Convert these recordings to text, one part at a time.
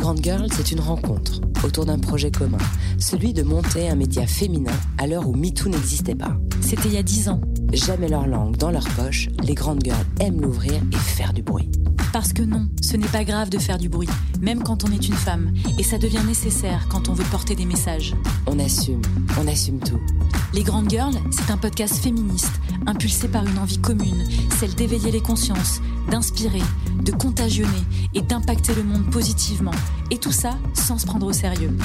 Grandes Girls, c'est une rencontre autour d'un projet commun, celui de monter un média féminin à l'heure où MeToo n'existait pas. C'était il y a dix ans. Jamais leur langue dans leur poche, les Grandes Girls aiment l'ouvrir et faire du bruit. Parce que non, ce n'est pas grave de faire du bruit, même quand on est une femme, et ça devient nécessaire quand on veut porter des messages. On assume, on assume tout. Les Grandes Girls, c'est un podcast féministe, impulsé par une envie commune, celle d'éveiller les consciences, d'inspirer, de contagionner et d'impacter le monde positivement. Et tout ça sans se prendre au sérieux.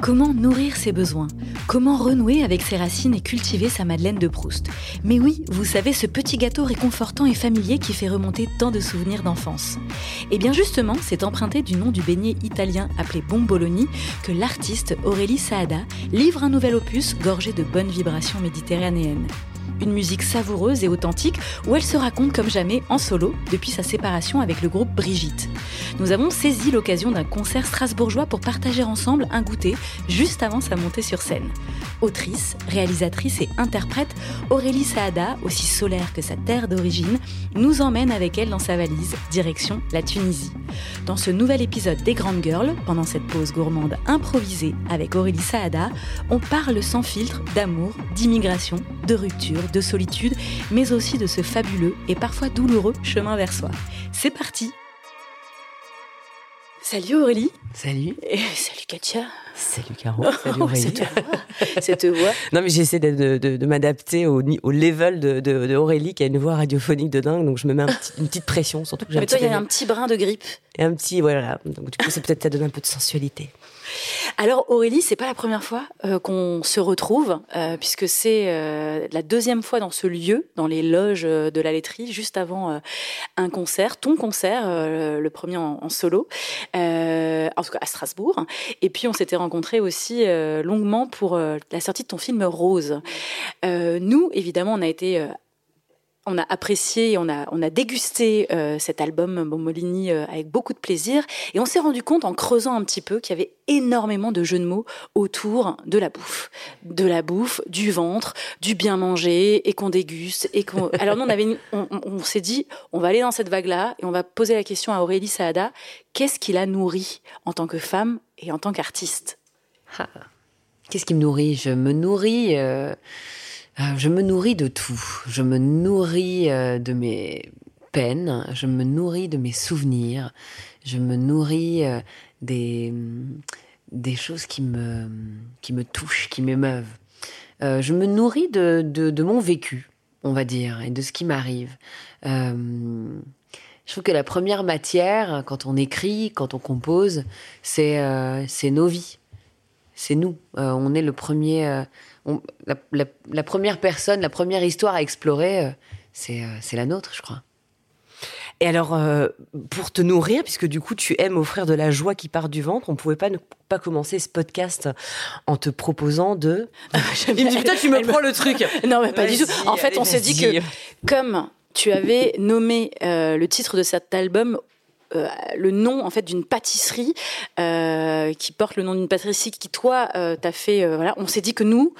Comment nourrir ses besoins? Comment renouer avec ses racines et cultiver sa Madeleine de Proust? Mais oui, vous savez, ce petit gâteau réconfortant et familier qui fait remonter tant de souvenirs d'enfance. Et bien justement, c'est emprunté du nom du beignet italien appelé bomboloni que l'artiste Aurélie Saada livre un nouvel opus gorgé de bonnes vibrations méditerranéennes une musique savoureuse et authentique où elle se raconte comme jamais en solo depuis sa séparation avec le groupe Brigitte. Nous avons saisi l'occasion d'un concert strasbourgeois pour partager ensemble un goûter juste avant sa montée sur scène. Autrice, réalisatrice et interprète, Aurélie Saada, aussi solaire que sa terre d'origine, nous emmène avec elle dans sa valise, direction la Tunisie. Dans ce nouvel épisode des Grandes Girls, pendant cette pause gourmande improvisée avec Aurélie Saada, on parle sans filtre d'amour, d'immigration, de rupture, de solitude, mais aussi de ce fabuleux et parfois douloureux chemin vers soi. C'est parti Salut Aurélie Salut Et salut Katia Salut Caro Salut Aurélie Cette voix, cette voix. Non mais j'essaie de, de- de- de m'adapter au, au level de, Aurélie qui a une voix radiophonique de dingue donc je me mets un petit- une petite pression surtout que j'ai un Mais toi, il y a un petit brin de grippe. et un petit voilà donc du coup c'est peut-être ça donne un peu de sensualité. Alors Aurélie, c'est pas la première fois euh, qu'on se retrouve, euh, puisque c'est euh, la deuxième fois dans ce lieu, dans les loges de la laiterie, juste avant un concert, ton concert, le premier en, en solo, en tout cas à Strasbourg. Et puis on s'était rencontrés aussi longuement pour la sortie de ton film Rose. Nous, évidemment, on a été on a apprécié, on a, on a dégusté euh, cet album Bombolini euh, avec beaucoup de plaisir et on s'est rendu compte en creusant un petit peu qu'il y avait énormément de jeux de mots autour de la bouffe. De la bouffe, du ventre, du bien manger et qu'on déguste. Et qu'on... Alors nous, on, avait on, on- on s'est dit, on va aller dans cette vague-là et on va poser la question à Aurélie Saada, qu'est-ce qui la nourrit en tant que femme et en tant qu'artiste? Qu'est-ce qui me nourrit? Je me nourris. euh, je me nourris de tout. Je me nourris euh, de mes peines. Je me nourris de mes souvenirs. Je me nourris euh, des des choses qui me qui me touchent, qui m'émeuvent. Euh, je me nourris de, de mon vécu, on va dire, et de ce qui m'arrive. Euh, je trouve que la première matière, quand on écrit, quand on compose, c'est euh, c'est nos vies c'est nous. Euh, on est le premier, euh, on- la, la- la première personne, la première histoire à explorer, euh, c'est euh, c'est la nôtre, je crois. Et alors, euh, pour te nourrir, puisque du coup tu aimes offrir de la joie qui part du ventre, on pouvait pas ne pas commencer ce podcast en te proposant de. Il me dit, putain, tu me prends le truc. Non, mais pas du tout. En fait, allez, on s'est dit que comme tu avais nommé euh, le titre de cet album euh, le nom en fait d'une pâtisserie euh, qui porte le nom d'une pâtisserie qui toi euh, t'as fait voilà. On s'est dit que nous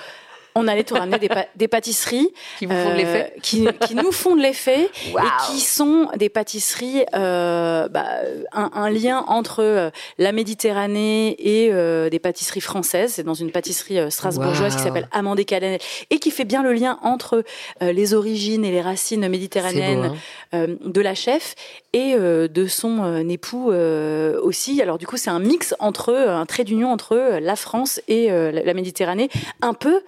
on allait te ramener des, pa- des pâtisseries Qui vous font de euh, qui, qui nous font de l'effet et qui sont des pâtisseries euh, bah, un, un lien entre euh, la Méditerranée et euh, des pâtisseries françaises. C'est dans une pâtisserie strasbourgeoise qui s'appelle Amandé Cannelle et qui fait bien le lien entre les origines et les racines beau, méditerranéennes hein de la chef et de son époux aussi. Alors du coup, c'est un mix entre un trait d'union entre la France et la Méditerranée, un peu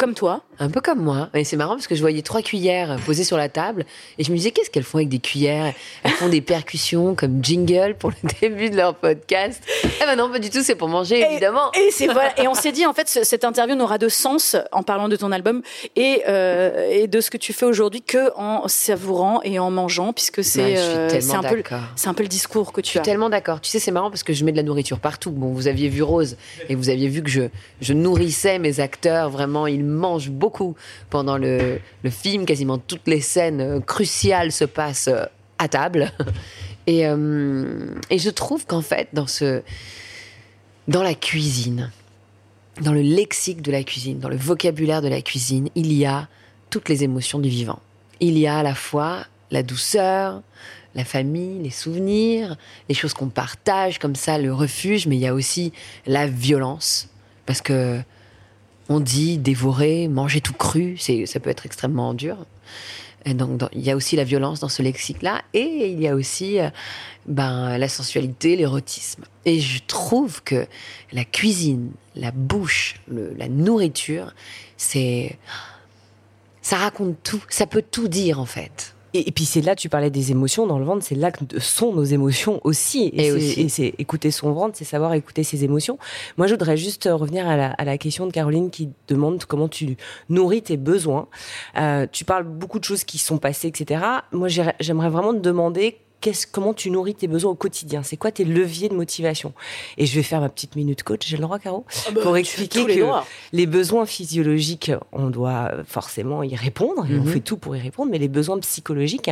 comme toi. Un peu comme moi. Et c'est marrant parce que je voyais trois cuillères posées sur la table et je me disais qu'est-ce qu'elles font avec des cuillères? Elles font des percussions comme jingle pour le début de leur podcast. Eh ben non, pas du tout, c'est pour manger évidemment. Et c'est voilà. Et on s'est dit en fait, ce- cette interview n'aura de sens en parlant de ton album et, euh, et de ce que tu fais aujourd'hui que en savourant et en mangeant, puisque c'est Ouais, je suis euh, c'est un peu c'est un peu le discours que Je tu suis as. tellement d'accord. Tu sais, c'est marrant parce que je mets de la nourriture partout. Bon, vous aviez vu Rose et vous aviez vu que je, je nourrissais mes acteurs. Vraiment, ils mangent beaucoup pendant le, le film. Quasiment toutes les scènes euh, cruciales se passent euh, à table. Et, euh, et je trouve qu'en fait, dans ce, dans la cuisine, dans le lexique de la cuisine, dans le vocabulaire de la cuisine, il y a toutes les émotions du vivant. Il y a à la fois la douceur, la famille, les souvenirs, les choses qu'on partage comme ça, le refuge, mais il y a aussi la violence. Parce que on dit dévorer, manger tout cru, c'est, ça peut être extrêmement dur. Donc, il y a aussi la violence dans ce lexique-là, et il y a aussi euh, ben, la sensualité, l'érotisme. Et je trouve que la cuisine, la bouche, la nourriture, c'est. Ça raconte tout, ça peut tout dire en fait. Et, puis c'est là, tu parlais des émotions dans le ventre, c'est là que sont nos émotions aussi. Et, c'est écouter son ventre, c'est savoir écouter ses émotions. Moi, je voudrais juste revenir à la, à la, question de Caroline qui demande comment tu nourris tes besoins. Euh, tu parles beaucoup de choses qui sont passées, etc. Moi, j'aimerais vraiment te demander comment tu nourris tes besoins au quotidien? C'est quoi tes leviers de motivation? Et je vais faire ma petite minute coach, j'ai le droit, Caro? Ah bah, Pour expliquer que les, besoins physiologiques, on doit forcément y répondre, et on mhm. fait tout pour y répondre, mais les besoins psychologiques,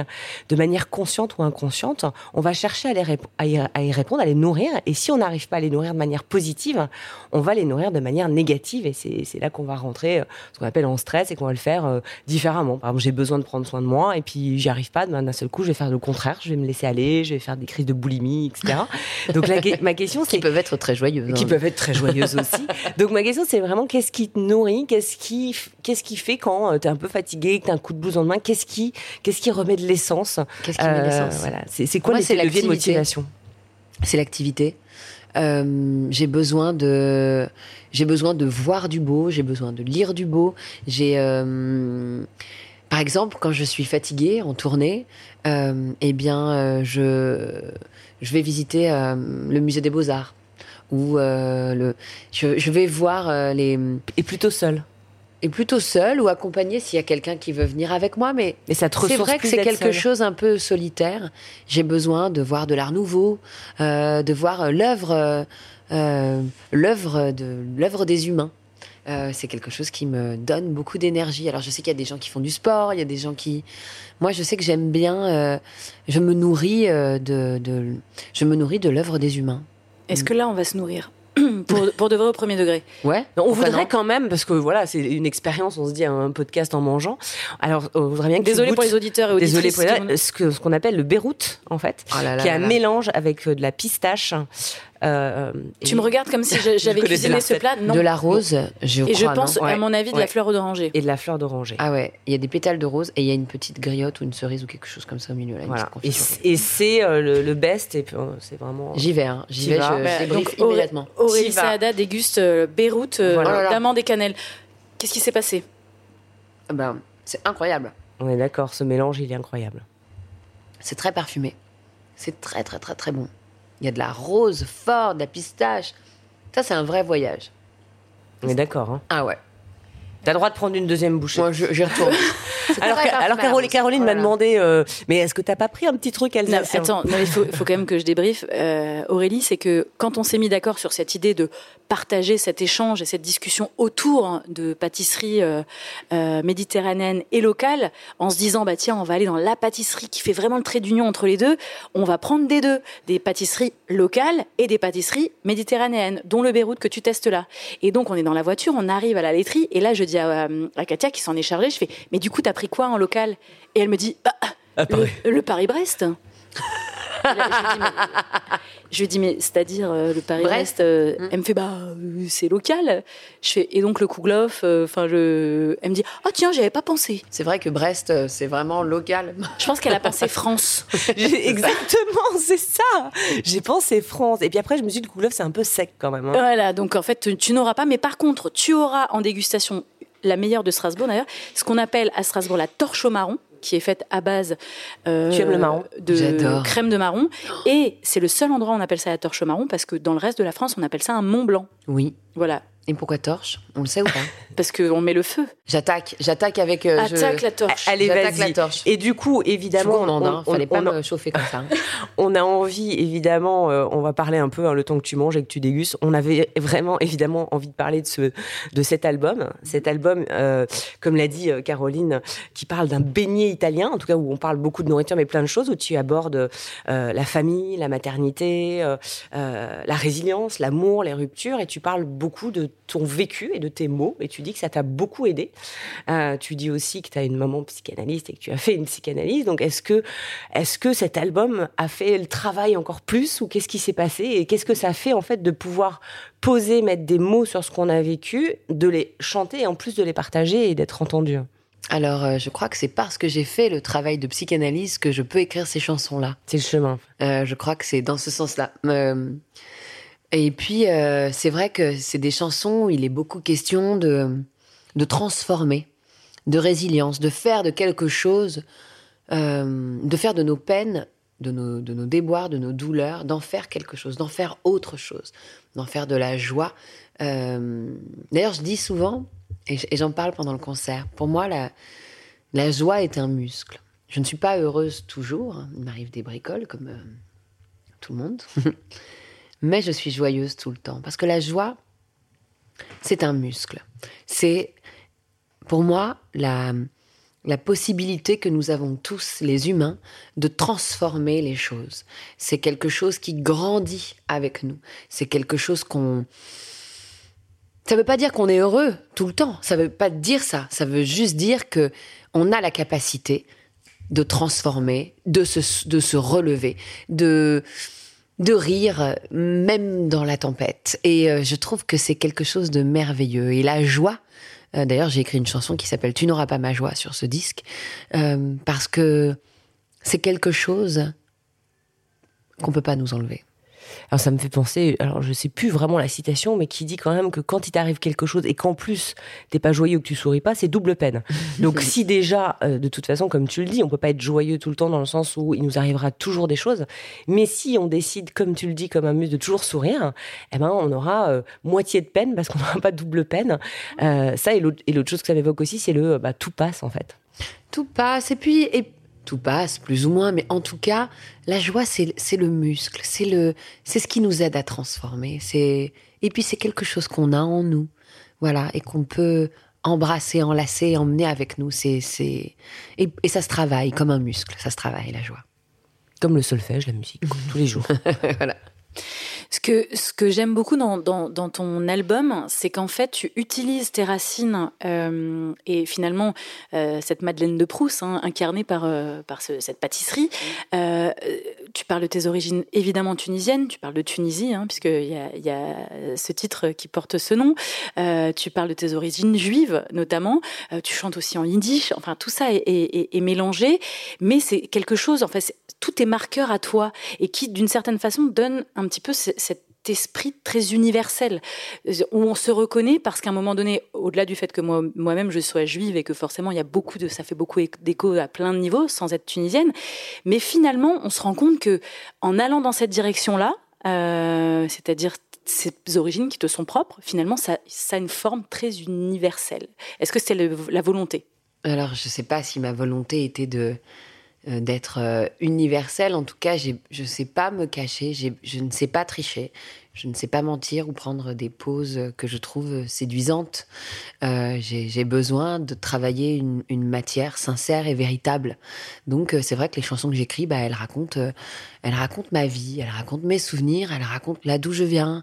de manière consciente ou inconsciente, on va chercher à, les à, y, répondre, à les nourrir, et si on n'arrive pas à les nourrir de manière positive, on va les nourrir de manière négative, et c'est là qu'on va rentrer euh, ce qu'on appelle en stress, et qu'on va le faire euh, différemment. Par exemple, j'ai besoin de prendre soin de moi, et puis j'y arrive pas, d'un seul coup, je vais faire le contraire, je vais me laisser aller, je vais faire des crises de boulimie, etc. Donc ma question, c'est qui peuvent être très joyeuses, qui hein. peuvent être très joyeuses aussi. Donc ma question, c'est vraiment qu'est-ce qui te nourrit, qu'est-ce qui, qu'est-ce qui fait quand euh, tu es un peu fatigué, que tu as un coup de blues en main, qu'est-ce qui, qu'est-ce qui remet de l'essence? Qu'est-ce qui met de l'essence? Voilà, c'est quoi les leviers de motivation? C'est l'activité. Euh, j'ai besoin de j'ai besoin de voir du beau, j'ai besoin de lire du beau, j'ai euh, par exemple, quand je suis fatiguée en tournée, euh, eh bien, euh, je, je vais visiter euh, le musée des Beaux-Arts. Ou le, je, vais voir les. Et plutôt seul et plutôt seul ou accompagné s'il y a quelqu'un qui veut venir avec moi. Mais, mais ça c'est vrai que c'est quelque chose un peu solitaire. J'ai besoin de voir de l'art nouveau, de voir l'œuvre, l'œuvre de l'œuvre des humains. Euh, c'est quelque chose qui me donne beaucoup d'énergie. Alors je sais qu'il y a des gens qui font du sport, il y a des gens qui... Moi je sais que j'aime bien, euh, je me nourris euh, de, de, je me nourris de l'œuvre des humains. Est-ce que là on va se nourrir pour, pour, de vrai au premier degré? Ouais. On voudrait quand même, parce que voilà, c'est une expérience, on se dit un podcast en mangeant. Alors, on voudrait bien que Désolé pour les auditeurs et auditrices. Désolé pour ce qu'on ce qu'on appelle le Beyrouth, en fait, oh qui est un mélange avec de la pistache, euh, tu me regardes comme si j'avais cuisiné ce plat. Non. De la rose, je Et je pense, à mon avis, de la fleur d'oranger. Et de la fleur d'oranger. Ah ouais, il y a des pétales de rose et il y a une petite griotte ou une cerise ou quelque chose comme ça au milieu. Là, voilà. Et c'est euh, le, best et euh, c'est vraiment. J'y vais, hein. j'y vais, je bah, immédiatement. Aurélie Saada déguste Beyrouth, voilà. d'amande et cannelle. Qu'est-ce qui s'est passé? Ben, C'est incroyable. On est d'accord, ce mélange, il est incroyable. C'est très parfumé. C'est très, très, très, très bon. Il y a de la rose forte, de la pistache. Ça, c'est un vrai voyage. On est d'accord. Hein. Ah ouais. T'as le droit de prendre une deuxième bouchée. Moi, j'y retourne. alors, alors Caroline, Caroline m'a demandé, euh, mais est-ce que t'as pas pris un petit truc elle Attends, il faut, faut, quand même que je débriefe. Euh, Aurélie, c'est que quand on s'est mis d'accord sur cette idée de partager cet échange et cette discussion autour de pâtisserie euh, euh, méditerranéenne et locale, en se disant bah tiens, on va aller dans la pâtisserie qui fait vraiment le trait d'union entre les deux. On va prendre des deux, des pâtisseries locales et des pâtisseries méditerranéennes, dont le Beyrouth que tu testes là. Et donc on est dans la voiture, on arrive à la laiterie et là je dis à, à Katia qui s'en est chargée, je fais mais du coup t'as pris quoi en local Et elle me dit bah, le Paris-Brest. je lui dis, mais c'est-à-dire euh, le Paris-Brest euh, mm. Elle me fait, bah, euh, c'est local. Je fais, et donc le Kouglof, enfin, je... elle me dit, oh tiens, j'avais pas pensé. C'est vrai que Brest, c'est vraiment local. Je pense qu'elle a pensé France. Exactement, c'est ça. J'ai pensé France. Et puis après, je me suis dit, le Kouglof, c'est un peu sec quand même. Hein. Voilà, donc en fait, tu n'auras pas, mais par contre, tu auras en dégustation la meilleure de Strasbourg d'ailleurs, ce qu'on appelle à Strasbourg la torche au marron qui est faite à base euh, le marron de crème de marron. Et c'est le seul endroit où on appelle ça la torche au marron parce que dans le reste de la France, on appelle ça un Mont Blanc. Oui. Voilà. Et pourquoi torche? On le sait ou pas? Parce qu'on met le feu. J'attaque, j'attaque avec. Euh, Attaque la torche. Allez, vas-y. Et du coup, évidemment, on, hein. fallait pas me chauffer comme ça. Hein. on a envie, évidemment, euh, on va parler un peu hein, le temps que tu manges et que tu dégustes. On avait vraiment, évidemment, envie de parler de ce, de cet album, cet album, euh, comme l'a dit Caroline, qui parle d'un beignet italien, en tout cas où on parle beaucoup de nourriture, mais plein de choses où tu abordes la famille, la maternité, la résilience, l'amour, les ruptures, et tu parles beaucoup de ton vécu et de tes mots, et tu dis que ça t'a beaucoup aidé. Euh, tu dis aussi que tu as une maman psychanalyste et que tu as fait une psychanalyse. Donc, est-ce que, est-ce que cet album a fait le travail encore plus, ou qu'est-ce qui s'est passé, et qu'est-ce que ça fait en fait de pouvoir poser, mettre des mots sur ce qu'on a vécu, de les chanter et en plus de les partager et d'être entendu? Alors, euh, je crois que c'est parce que j'ai fait le travail de psychanalyse que je peux écrire ces chansons-là. C'est le chemin. Euh, je crois que c'est dans ce sens-là. Euh, et puis, c'est vrai que c'est des chansons où il est beaucoup question de, de transformer, de résilience, de faire de quelque chose, de faire de nos peines, de nos, de nos déboires, de nos douleurs, d'en faire quelque chose, d'en faire autre chose, d'en faire de la joie. D'ailleurs, je dis souvent, et j'en parle pendant le concert. Pour moi, la, la joie est un muscle. Je ne suis pas heureuse toujours. Il m'arrive des bricoles comme euh, tout le monde. Mais je suis joyeuse tout le temps. Parce que la joie, c'est un muscle. C'est, pour moi, la, la possibilité que nous avons tous, les humains, de transformer les choses. C'est quelque chose qui grandit avec nous. C'est quelque chose qu'on ça ne veut pas dire qu'on est heureux tout le temps. Ça ne veut pas dire ça. Ça veut juste dire que on a la capacité de transformer, de se, de se relever, de, de rire, même dans la tempête. Et euh, je trouve que c'est quelque chose de merveilleux. Et la joie, euh, d'ailleurs, j'ai écrit une chanson qui s'appelle Tu n'auras pas ma joie sur ce disque, euh, parce que c'est quelque chose qu'on peut pas nous enlever. Alors ça me fait penser, alors je sais plus vraiment la citation, mais qui dit quand même que quand il t'arrive quelque chose et qu'en plus t'es pas joyeux ou que tu souris pas, c'est double peine. Donc si déjà, euh, de toute façon, comme tu le dis, on peut pas être joyeux tout le temps dans le sens où il nous arrivera toujours des choses, mais si on décide, comme tu le dis, comme un muse, de toujours sourire, eh ben on aura euh, moitié de peine parce qu'on n'aura pas double peine. Euh, ça et l'autre chose que ça m'évoque aussi, c'est le bah, tout passe en fait. Tout passe et puis et tout passe plus ou moins, mais en tout cas, la joie, c'est le muscle, c'est le, c'est ce qui nous aide à transformer. C'est et puis c'est quelque chose qu'on a en nous, voilà, et qu'on peut embrasser, enlacer, emmener avec nous. C'est c'est et, et, ça se travaille comme un muscle, ça se travaille la joie. Comme le solfège, la musique, tous les jours. voilà. Ce que, j'aime beaucoup dans, ton album, c'est qu'en fait, tu utilises tes racines euh, et finalement, euh, cette Madeleine de Proust, hein, incarnée par, euh, cette pâtisserie. Tu parles de tes origines évidemment tunisiennes, tu parles de Tunisie, hein, puisqu'il y a, ce titre qui porte ce nom. Tu parles de tes origines juives, notamment. tu chantes aussi en yiddish. Enfin, tout ça est, est, mélangé, mais c'est quelque chose, en fait, tout est marqueur à toi et qui, d'une certaine façon, donne un petit peu cet esprit très universel où on se reconnaît parce qu'à un moment donné, au-delà du fait que moi, moi-même je sois juive et que forcément il y a beaucoup de, ça fait beaucoup d'écho à plein de niveaux sans être tunisienne, mais finalement on se rend compte que en allant dans cette direction-là, euh, c'est-à-dire ces origines qui te sont propres, finalement ça, a une forme très universelle. Est-ce que c'est la volonté? Alors je ne sais pas si ma volonté était de euh, d'être euh, universel. En tout cas, je ne sais pas me cacher, je ne sais pas tricher, je ne sais pas mentir ou prendre des pauses que je trouve séduisantes. Euh, j'ai besoin de travailler une, une, matière sincère et véritable. Donc, euh, c'est vrai que les chansons que j'écris, bah, elles racontent, euh, elles racontent ma vie, elles racontent mes souvenirs, elles racontent là d'où je viens.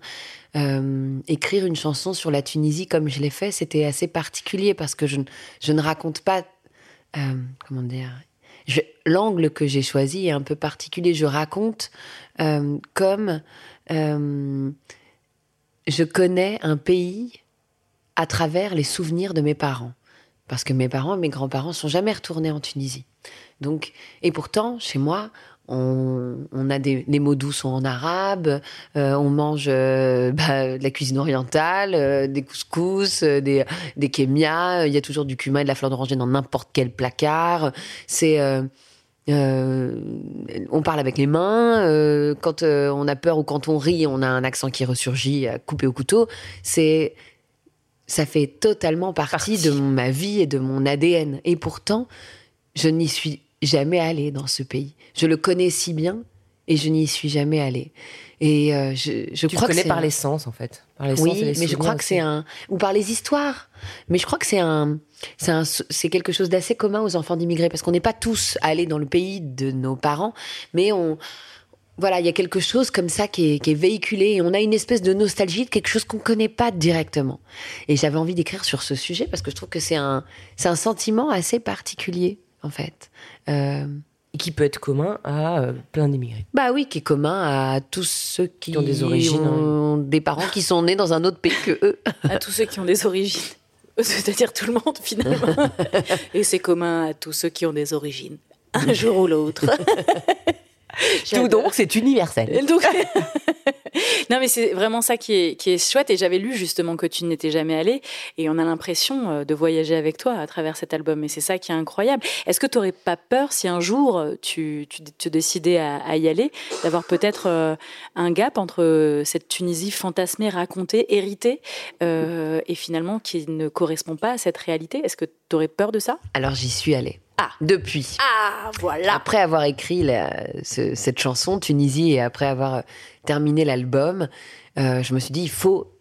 Euh, écrire une chanson sur la Tunisie comme je l'ai fait, c'était assez particulier parce que je, je ne raconte pas, comment dire, l'angle que j'ai choisi est un peu particulier. Je raconte euh, comme euh, je connais un pays à travers les souvenirs de mes parents. Parce que mes parents, mes grands-parents sont jamais retournés en Tunisie. Donc, et pourtant, chez moi, on, a des, mots doux sont en arabe, euh, on mange euh, bah, de la cuisine orientale, euh, des couscous, des, des kémias, il y a toujours du cumin et de la fleur d'oranger dans n'importe quel placard. C'est on parle avec les mains. quand on a peur ou quand on rit, on a un accent qui ressurgit, à couper au couteau. C'est ça fait totalement partie de ma vie et de mon ADN. Et pourtant, je n'y suis jamais allée dans ce pays. Je le connais si bien et je n'y suis jamais allée. Et euh, je, je tu crois le connais par l'essence en fait. Par oui, mais je crois que c'est un ou par les histoires. Mais je crois que c'est un c'est un c'est quelque chose d'assez commun aux enfants d'immigrés parce qu'on n'est pas tous allés dans le pays de nos parents, mais on voilà, il y a quelque chose comme ça qui est, véhiculé et on a une espèce de nostalgie de quelque chose qu'on ne connaît pas directement. Et j'avais envie d'écrire sur ce sujet parce que je trouve que c'est un, c'est un sentiment assez particulier, en fait. Euh, et qui peut être commun à euh, plein d'immigrés. Bah oui, qui est commun à tous ceux qui, ont des origines, ont des parents qui sont nés dans un autre pays que eux. à tous ceux qui ont des origines. C'est-à-dire tout le monde finalement. et c'est commun à tous ceux qui ont des origines, un jour ou l'autre. Tout donc, c'est universel. non, mais c'est vraiment ça qui est, chouette. Et j'avais lu justement que tu n'étais jamais allé. Et on a l'impression euh, de voyager avec toi à travers cet album. Et c'est ça qui est incroyable. Est-ce que tu n'aurais pas peur si un jour euh, tu, tu te décidais à, y aller, d'avoir peut-être euh, un gap entre cette Tunisie fantasmée, racontée, héritée, et finalement qui ne correspond pas à cette réalité? Est-ce que tu aurais peur de ça? Alors j'y suis allée. Ah. Depuis. Ah, voilà. Après avoir écrit cette chanson, Tunisie, et après avoir terminé l'album, euh, je me suis dit, il faut,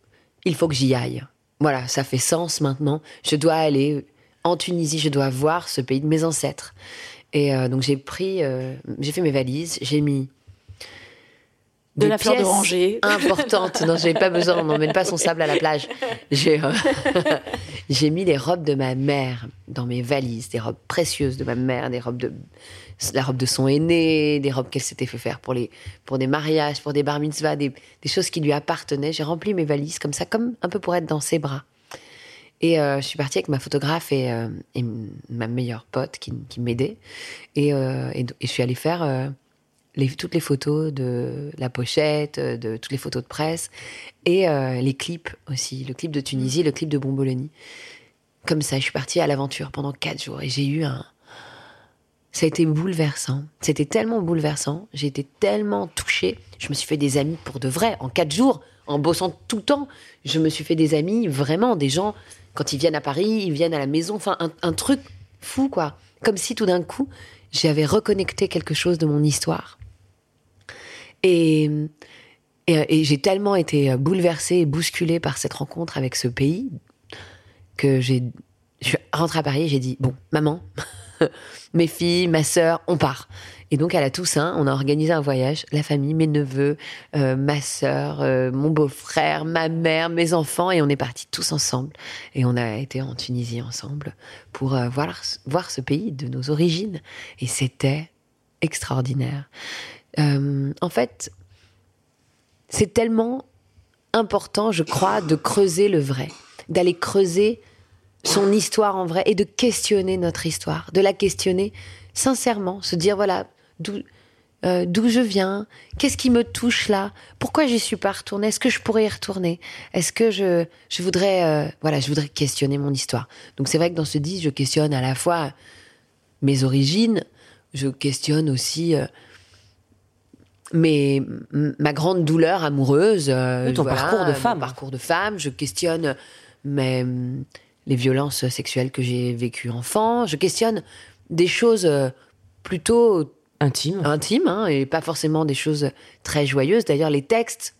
il faut que j'y aille. Voilà, ça fait sens maintenant. Je dois aller en Tunisie, je dois voir ce pays de mes ancêtres. Et euh, donc j'ai pris, euh, j'ai fait mes valises, j'ai mis de la fleur d'oranger importante. non, j'ai pas besoin. On n'emmène pas son sable à la plage. Euh, j'ai mis les robes de ma mère dans mes valises, des robes précieuses de ma mère, des robes de la robe de son aîné, des robes qu'elle s'était fait faire pour les pour des mariages, pour des bar mitzvahs, des, choses qui lui appartenaient. J'ai rempli mes valises comme ça, comme un peu pour être dans ses bras. Et euh, je suis partie avec ma photographe et, euh, ma meilleure pote qui, m'aidait. Et, et, je suis allée faire toutes les photos de la pochette, de toutes les photos de presse, et euh, les clips aussi, le clip de Tunisie, le clip de Bomboloni. Comme ça, je suis partie à l'aventure pendant quatre jours et j'ai eu un. Ça a été bouleversant. C'était tellement bouleversant. J'ai été tellement touchée. Je me suis fait des amis pour de vrai. En quatre jours, en bossant tout le temps, je me suis fait des amis, vraiment, des gens, quand ils viennent à Paris, ils viennent à la maison. Enfin, un, truc fou, quoi. Comme si tout d'un coup, j'avais reconnecté quelque chose de mon histoire. Et, et, j'ai tellement été bouleversée et bousculée par cette rencontre avec ce pays que je suis rentrée à Paris et j'ai dit bon, maman, mes filles, ma sœur, on part. Et donc à la Toussaint, on a organisé un voyage, la famille, mes neveux, euh, ma sœur, euh, mon beau-frère, ma mère, mes enfants, et on est partis tous ensemble. Et on a été en Tunisie ensemble pour euh, voir, voir ce pays de nos origines. Et c'était extraordinaire. En fait, c'est tellement important, je crois, de creuser le vrai, d'aller creuser son histoire en vrai et de questionner notre histoire, de la questionner sincèrement, se dire voilà d'où euh, d'où je viens, qu'est-ce qui me touche là, pourquoi j'y suis pas retournée, est-ce que je pourrais y retourner, est-ce que je je voudrais euh, voilà je voudrais questionner mon histoire. Donc c'est vrai que dans ce disque je questionne à la fois mes origines, je questionne aussi mais ma grande douleur amoureuse, euh, ton parcours de femme, parcours de femme, je questionne mais, les violences sexuelles que j'ai vécues enfant, je questionne des choses euh, plutôt intimes, intimes, hein, et pas forcément des choses très joyeuses. D'ailleurs, les textes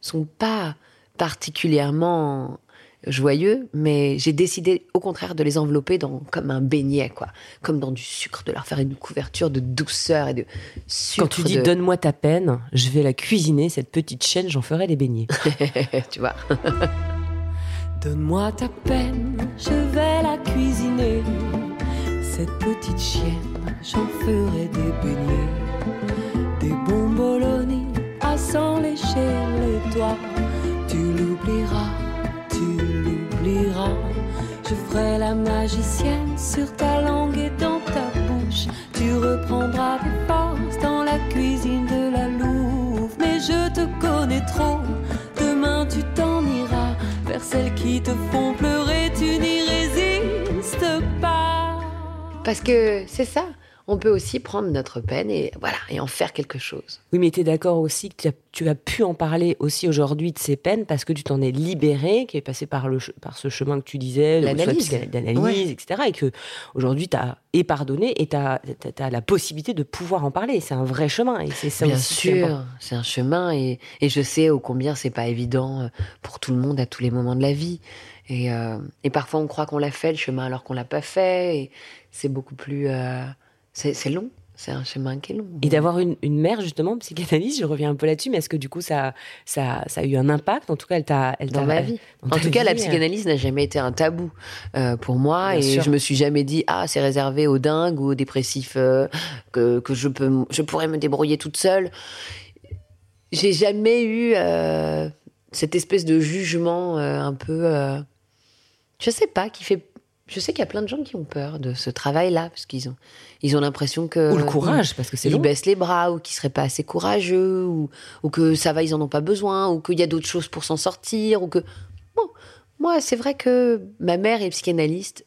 sont pas particulièrement joyeux, mais j'ai décidé au contraire de les envelopper dans comme un beignet, quoi, comme dans du sucre, de leur faire une couverture de douceur et de sucre. Quand tu dis donne-moi ta peine, je vais la cuisiner cette petite chaîne, j'en ferai des beignets. tu vois. Donne-moi ta peine, je vais la cuisiner. Cette petite chienne, j'en ferai des beignets, des bomboloni à s'en lécher les doigts. Tu l'oublieras je ferai la magicienne sur ta langue et dans ta bouche. Tu reprendras tes forces dans la cuisine de la Louve. Mais je te connais trop, tu celles qui te font pleurer. Tu n'y résistes pas. Parce que c'est ça on peut aussi prendre notre peine et voilà et en faire quelque chose. Oui, mais tu es d'accord aussi que tu as, pu en parler aussi aujourd'hui de ces peines parce que tu t'en es libéré, qui est passé par, le, par ce chemin que tu disais, l'analyse, etc. Et que aujourd'hui tu as et pardonné et tu as, la possibilité de pouvoir en parler. C'est un vrai chemin et c'est ça Bien sûr, c'est un chemin et, et, je sais ô combien c'est pas évident euh, pour tout le monde à tous les moments de la vie. Et, euh, et parfois on croit qu'on l'a fait le chemin alors qu'on l'a pas fait. Et c'est beaucoup plus euh, c'est long. c'est un chemin qui est long. Et d'avoir une, une, mère, justement, psychanalyste, je reviens un peu là-dessus, mais est-ce que du coup, ça, ça, ça a eu un impact? En tout cas, elle t'a. Elle dans ma vie. En tout cas, la euh. psychanalyse n'a jamais été un tabou euh, pour moi. et je me suis jamais dit, ah, c'est réservé aux dingues ou aux dépressifs, euh, que, que je, peux, je pourrais me débrouiller toute seule. J'ai jamais eu euh, cette espèce de jugement un peu. je sais pas, qui fait je sais qu'il y a plein de gens qui ont peur de ce travail-là parce qu'ils ont ils ont l'impression que ou le courage parce que c'est ils baissent les bras ou qu'ils seraient pas assez courageux ou, ou que ça va ils en ont pas besoin ou qu'il y a d'autres choses pour s'en sortir ou que bon moi c'est vrai que ma mère est psychanalyste.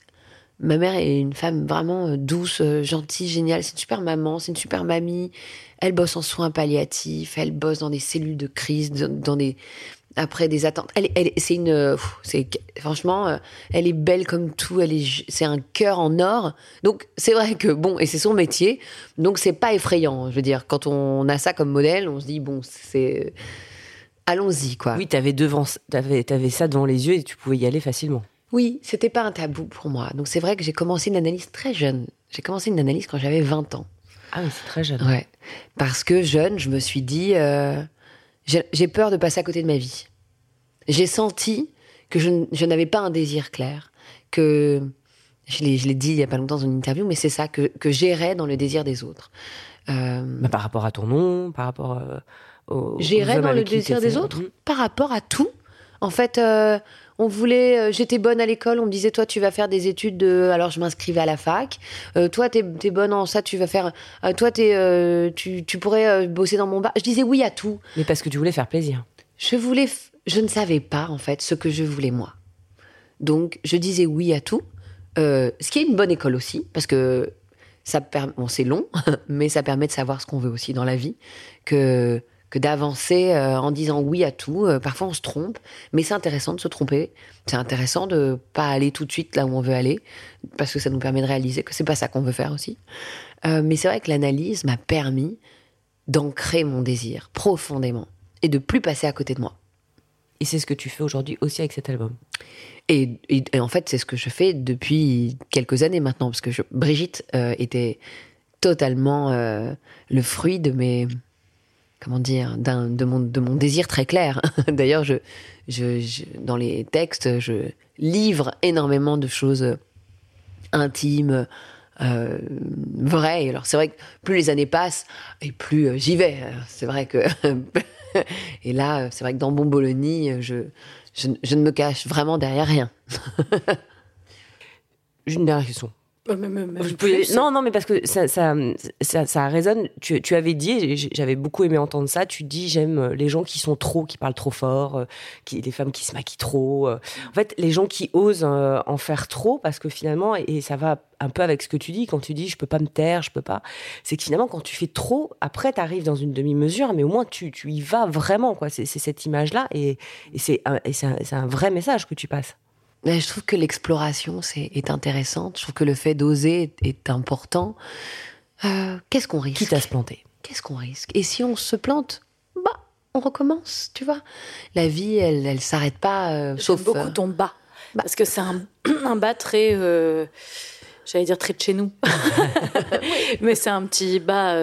Ma mère est une femme vraiment euh, douce euh, gentille géniale. C'est une super maman c'est une super mamie. Elle bosse en soins palliatifs elle bosse dans des cellules de crise dans des après des attentes. Elle, elle c'est une, c'est franchement, euh, elle est belle comme tout. Elle est, c'est un cœur en or. Donc c'est vrai que bon, et c'est son métier. Donc c'est pas effrayant. Je veux dire, quand on a ça comme modèle, on se dit bon, c'est, allons-y quoi. Oui, t'avais devant, t'avais, t'avais ça devant les yeux et tu pouvais y aller facilement. Oui, c'était pas un tabou pour moi. Donc c'est vrai que j'ai commencé une analyse très jeune. J'ai commencé une analyse quand j'avais 20 ans. Ah oui, c'est très jeune. Ouais, parce que jeune, je me suis dit. Euh, j'ai peur de passer à côté de ma vie. J'ai senti que je, n'avais pas un désir clair, que je l'ai dit il y a pas longtemps dans une interview, mais c'est ça que, que j'errais dans le désir des autres. Euh, par rapport à ton nom, par rapport euh, au. J'irais dans le désir des autres, mhm. par rapport à tout. En fait, euh, on voulait, euh, j'étais bonne à l'école, on me disait toi tu vas faire des études de, alors je m'inscrivais à la fac. Euh, toi t'es es bonne en ça, tu vas faire, euh, toi t'es, tu, tu pourrais bosser dans mon bar. Je disais oui à tout. Mais parce que tu voulais faire plaisir. Je voulais, je ne savais pas en fait ce que je voulais moi. Donc je disais oui à tout, ce qui est une bonne école aussi parce que ça permet, bon c'est long, mais ça permet de savoir ce qu'on veut aussi dans la vie, que que d'avancer euh, en disant oui à tout. Euh, parfois, on se trompe, mais c'est intéressant de se tromper. C'est intéressant de pas aller tout de suite là où on veut aller, parce que ça nous permet de réaliser que c'est pas ça qu'on veut faire aussi. Euh, mais c'est vrai que l'analyse m'a permis d'ancrer mon désir profondément et de plus passer à côté de moi. Et c'est ce que tu fais aujourd'hui aussi avec cet album? Et, en fait, c'est ce que je fais depuis quelques années maintenant, parce que Brigitte était totalement le fruit de mes comment dire, de mon, désir très clair. D'ailleurs, dans les textes, je livre énormément de choses intimes, euh, vraies. Alors, c'est vrai que plus les années passent, et plus euh, j'y vais. C'est vrai que. et là, c'est vrai que dans Bon Bologna, je, ne me cache vraiment derrière rien. Une dernière question. Non, non, mais parce que ça, ça, ça, résonne. Tu, tu avais dit, j'avais beaucoup aimé entendre ça. Tu dis, j'aime euh, les gens qui sont trop, qui parlent trop fort, euh, qui, les femmes qui se maquillent trop. Euh. En fait, les gens qui osent en faire trop, parce que finalement, et ça va un peu avec ce que tu dis quand tu dis, je peux pas me taire, je peux pas. C'est que finalement, quand tu fais trop, après, tu arrives dans une demi-mesure, mais au moins tu, tu y vas vraiment, quoi. C'est cette image-là, et, et c'est un, un vrai message que tu passes je trouve que l'exploration c'est, est intéressante. Je trouve que le fait d'oser est, important. Euh, qu'est-ce qu'on risque? Quitte à se planter. Qu'est-ce qu'on risque? Et si on se plante, bah, on recommence, tu vois. La vie, elle, elle s'arrête pas. Euh, sauf beaucoup euh, ton bas, bah. parce que c'est un, un bas très, j'allais dire très de chez nous, mais c'est un petit bas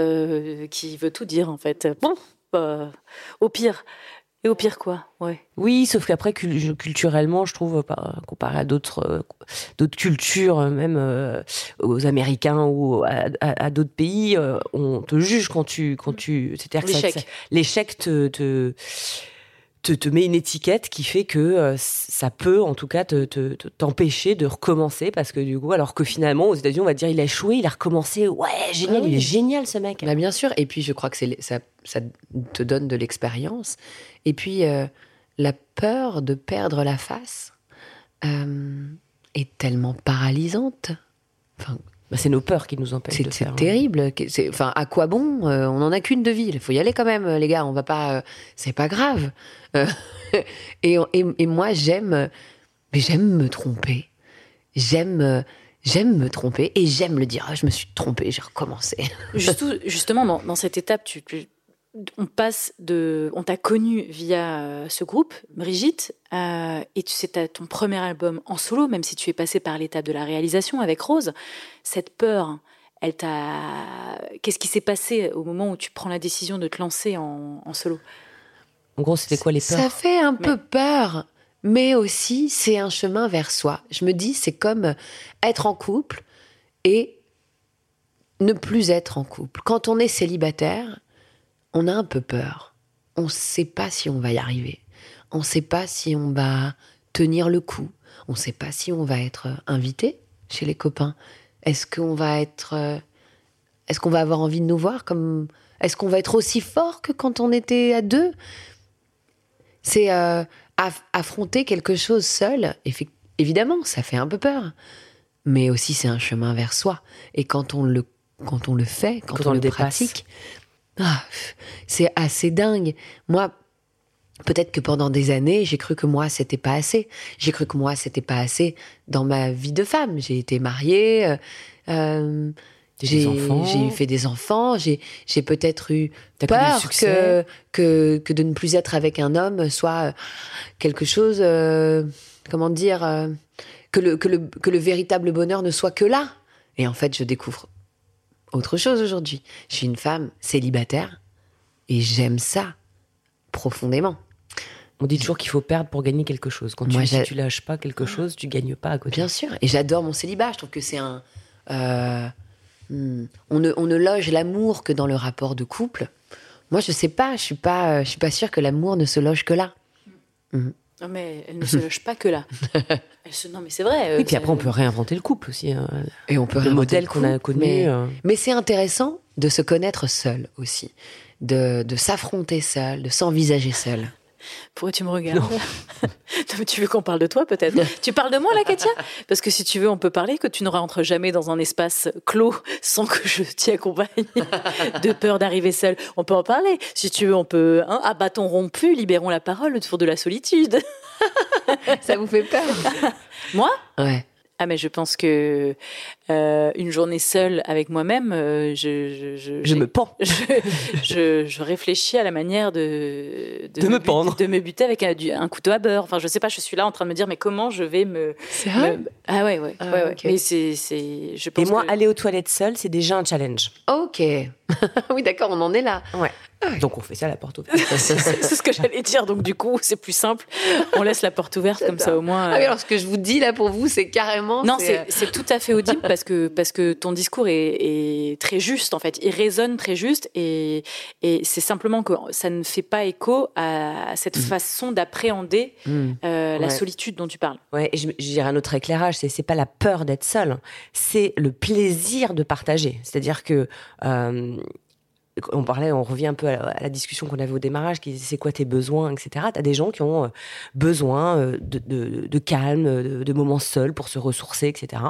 qui veut tout dire en fait. Bon, bah, au pire, et au pire quoi, ouais. Oui, sauf qu'après culturellement, je trouve, comparé à d'autres euh, d'autres cultures, euh, même euh, aux Américains ou à, d'autres pays, on te juge quand tu quand tu, c'est-à-dire l'échec, l'échec te, te te, te met une étiquette qui fait que euh, ça peut, en tout cas, te, t'empêcher de recommencer parce que du coup, alors que finalement, aux États-Unis, on va dire, il a échoué, il a recommencé. Ouais, génial, il est génial ce mec. Bah, bien sûr. Et puis, je crois que c'est ça, ça te donne de l'expérience. Et puis, euh, la peur de perdre la face euh, est tellement paralysante. Enfin, bah, c'est nos peurs qui nous empêchent de faire. C'est hein. terrible. Enfin, à quoi bon euh, On en a qu'une de vie. Il faut y aller quand même, les gars. On va pas. Euh, c'est pas grave. Euh, et, et, moi, j'aime. Mais j'aime me tromper. J'aime. J'aime me tromper et j'aime le dire. Ah, je me suis trompée, j'ai recommencé. justement, dans, dans, cette étape, tu, tu on passe de, on t'a connu via euh, ce groupe, Brigitte, euh, et tu sais, ton premier album en solo, même si tu es passé par l'étape de la réalisation avec Rose. Cette peur, elle t'a. Qu'est-ce qui s'est passé au moment où tu prends la décision de te lancer en, solo? En gros, c'était quoi les peurs? Ça fait un peu peur, mais aussi c'est un chemin vers soi. Je me dis, c'est comme être en couple et ne plus être en couple. Quand on est célibataire, on a un peu peur. On ne sait pas si on va y arriver. On ne sait pas si on va tenir le coup. On ne sait pas si on va être invité chez les copains. Est-ce qu'on va être, euh, est-ce qu'on va avoir envie de nous voir comme, est-ce qu'on va être aussi fort que quand on était à deux? C'est euh, affronter quelque chose seul. Évidemment, ça fait un peu peur, mais aussi c'est un chemin vers soi. Et quand on le, quand on le fait, quand, on, le pratique, ah, c'est assez dingue. Moi, Peut-être que pendant des années, j'ai cru que moi, c'était pas assez. J'ai cru que moi, c'était pas assez dans ma vie de femme. J'ai été mariée, euh, euh j'ai fait des enfants, j'ai peut-être eu peur que, que, que, de ne plus être avec un homme soit quelque chose, euh, comment dire, euh, que, le, que, le, que le véritable bonheur ne soit que là. Et en fait, je découvre autre chose aujourd'hui. Je suis une femme célibataire et j'aime ça profondément. On dit toujours qu'il faut perdre pour gagner quelque chose. Quand tu, si tu lâches pas quelque chose, tu gagnes pas à côté. Bien sûr. Et j'adore mon célibat. Je trouve que c'est un. Euh, hmm, on, ne, on ne loge l'amour que dans le rapport de couple. Moi, je sais pas. Je suis pas. Je suis pas sûre que l'amour ne se loge que là. Hmm. Non, mais elle ne se loge pas que là. Non, mais c'est vrai. Et euh, puis après, on peut réinventer le couple aussi. Hein. Et on peut le modèle qu'on a connu. Mais, euh. mais c'est intéressant de se connaître seul aussi, de, de s'affronter seul, de s'envisager seul. Pourquoi tu me regardes Tu veux qu'on parle de toi peut-être? Tu parles de moi là, Katia? Parce que si tu veux, on peut parler que tu ne rentres jamais dans un espace clos sans que je t'y accompagne, de peur d'arriver seule. On peut en parler. Si tu veux, on peut. Hein, à bâton rompu, libérons la parole autour de la solitude. Ça vous fait peur? Moi? Ouais. Ah mais je pense que euh, une journée seule avec moi-même, euh, je, je, je, me pends. Je, je, réfléchis à la manière de de, me, pendre, de me buter avec un, un, couteau à beurre. Enfin, je sais pas. Je suis là en train de me dire mais comment je vais me. C'est vrai. Ah ouais ouais. Ah, ouais, ouais. Mais c'est c'est. Je pense Et moi, aller aux toilettes seule, c'est déjà un challenge. Ok. oui, d'accord, on en est là. Ouais. Ah donc on fait ça à la porte ouverte. c'est ce que j'allais dire. Donc du coup, c'est plus simple. On laisse la porte ouverte comme ça au moins. Ah oui, alors ce que je vous dis là pour vous, c'est carrément. Non, c'est tout à fait audible parce que parce que ton discours est, est très juste en fait. Il résonne très juste et et c'est simplement que ça ne fait pas écho à cette mm. façon d'appréhender mm. euh, la solitude dont tu parles. Ouais. Et je, je dirais un autre éclairage, c'est c'est pas la peur d'être seul, c'est le plaisir de partager. C'est-à-dire que euh, on parlait, on revient un peu à la, discussion qu'on avait au démarrage, qui c'est quoi tes besoins, etc. T'as des gens qui ont euh, besoin euh, de, calme, de, moments seuls pour se ressourcer, etc.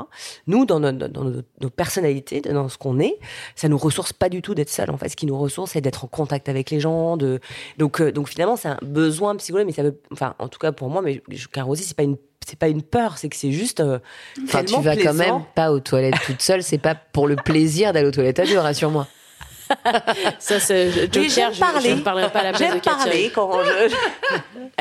Nous, dans, nos, personnalités, dans ce qu'on est, ça nous ressource pas du tout d'être seul. En fait, ce qui nous ressource, c'est d'être en contact avec les gens. De... Donc, euh, donc finalement, c'est un besoin psychologique, mais ça veut, enfin, en tout cas pour moi, mais car aussi, c'est pas une c'est pas une peur, c'est que c'est juste. enfin, tu vas quand même pas aux toilettes toute seule. C'est pas pour le plaisir d'aller aux toilettes à deux, rassure-moi. ça, c'est Joker, je, ne parlerai pas à la place de Katia. parler quand je...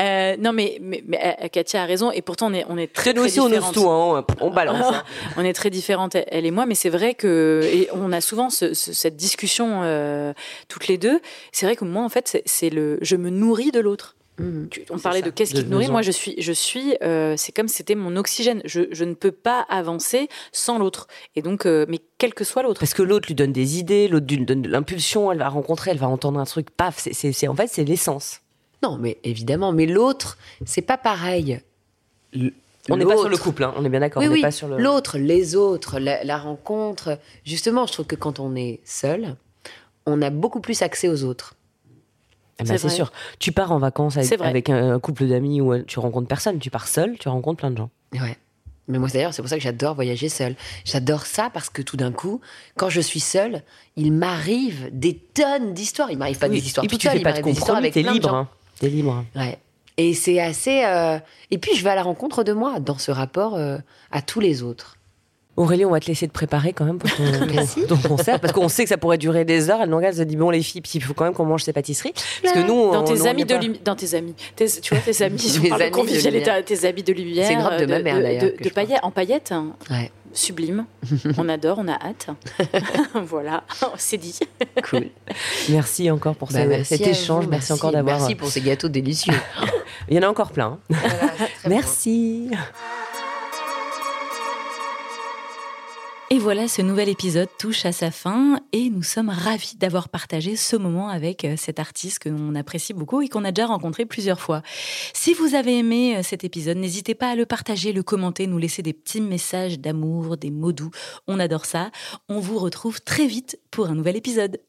euh, non, mais, mais, mais, euh, Katia a raison. Et pourtant, on est, on est très, Nous aussi, on ose tout, hein, on balance. Hein. on est très différentes, elle et moi. Mais c'est vrai que... Et on a souvent ce, cette discussion euh, toutes les deux. C'est vrai que moi, en fait, c'est le... Je me nourris de l'autre. Mmh. on parlait de qu'est-ce qui te nourrit. Moi, je suis, je suis. Euh, c'est comme si c'était mon oxygène. Je, je, ne peux pas avancer sans l'autre. Et donc, euh, mais quel que soit l'autre. Parce que l'autre lui donne des idées, l'autre lui donne de l'impulsion. Elle va rencontrer, elle va entendre un truc. Paf. C'est, en fait, c'est l'essence. Non, mais évidemment. Mais l'autre, c'est pas pareil. on n'est pas sur le couple, hein. on est bien d'accord. Oui, on oui. pas sur le... L'autre, les autres, la, la rencontre. Justement, je trouve que quand on est seul, on a beaucoup plus accès aux autres. Eh ben, c'est sûr. Tu pars en vacances avec, un couple d'amis où tu rencontres personne. Tu pars seul, tu rencontres plein de gens. Ouais. Mais moi, d'ailleurs, c'est pour ça que j'adore voyager seul. J'adore ça parce que tout d'un coup, quand je suis seule, il m'arrive des tonnes d'histoires. Il m'arrive pas des histoires et puis tu fais pas de compromis, avec t'es libre. Hein. T'es libre. Ouais. Et c'est assez. Euh, et puis, je vais à la rencontre de moi dans ce rapport euh, à tous les autres. Aurélie, on va te laisser te préparer quand même pour ton, concert, parce qu'on sait que ça pourrait durer des heures. Elle nous regarde, elle se dit bon les filles, il faut quand même qu'on mange ces pâtisseries, parce que nous, dans tes amis de lumière, dans tes amis, tu vois tes amis, on parle de convivialité, tes amis de lumière, c'est une robe de ma mère d'ailleurs, de, paillettes, en paillettes. Hein. Ouais. sublime. on adore, on a hâte. voilà, c'est dit. Cool. Merci encore pour bah, cet échange. Merci, encore d'avoir. Merci pour ces gâteaux délicieux. Il y en a encore plein. merci. Et voilà, ce nouvel épisode touche à sa fin et nous sommes ravis d'avoir partagé ce moment avec euh, cet artiste que l'on apprécie beaucoup et qu'on a déjà rencontré plusieurs fois. Si vous avez aimé euh, cet épisode, n'hésitez pas à le partager, le commenter, nous laisser des petits messages d'amour, des mots doux. On adore ça. On vous retrouve très vite pour un nouvel épisode.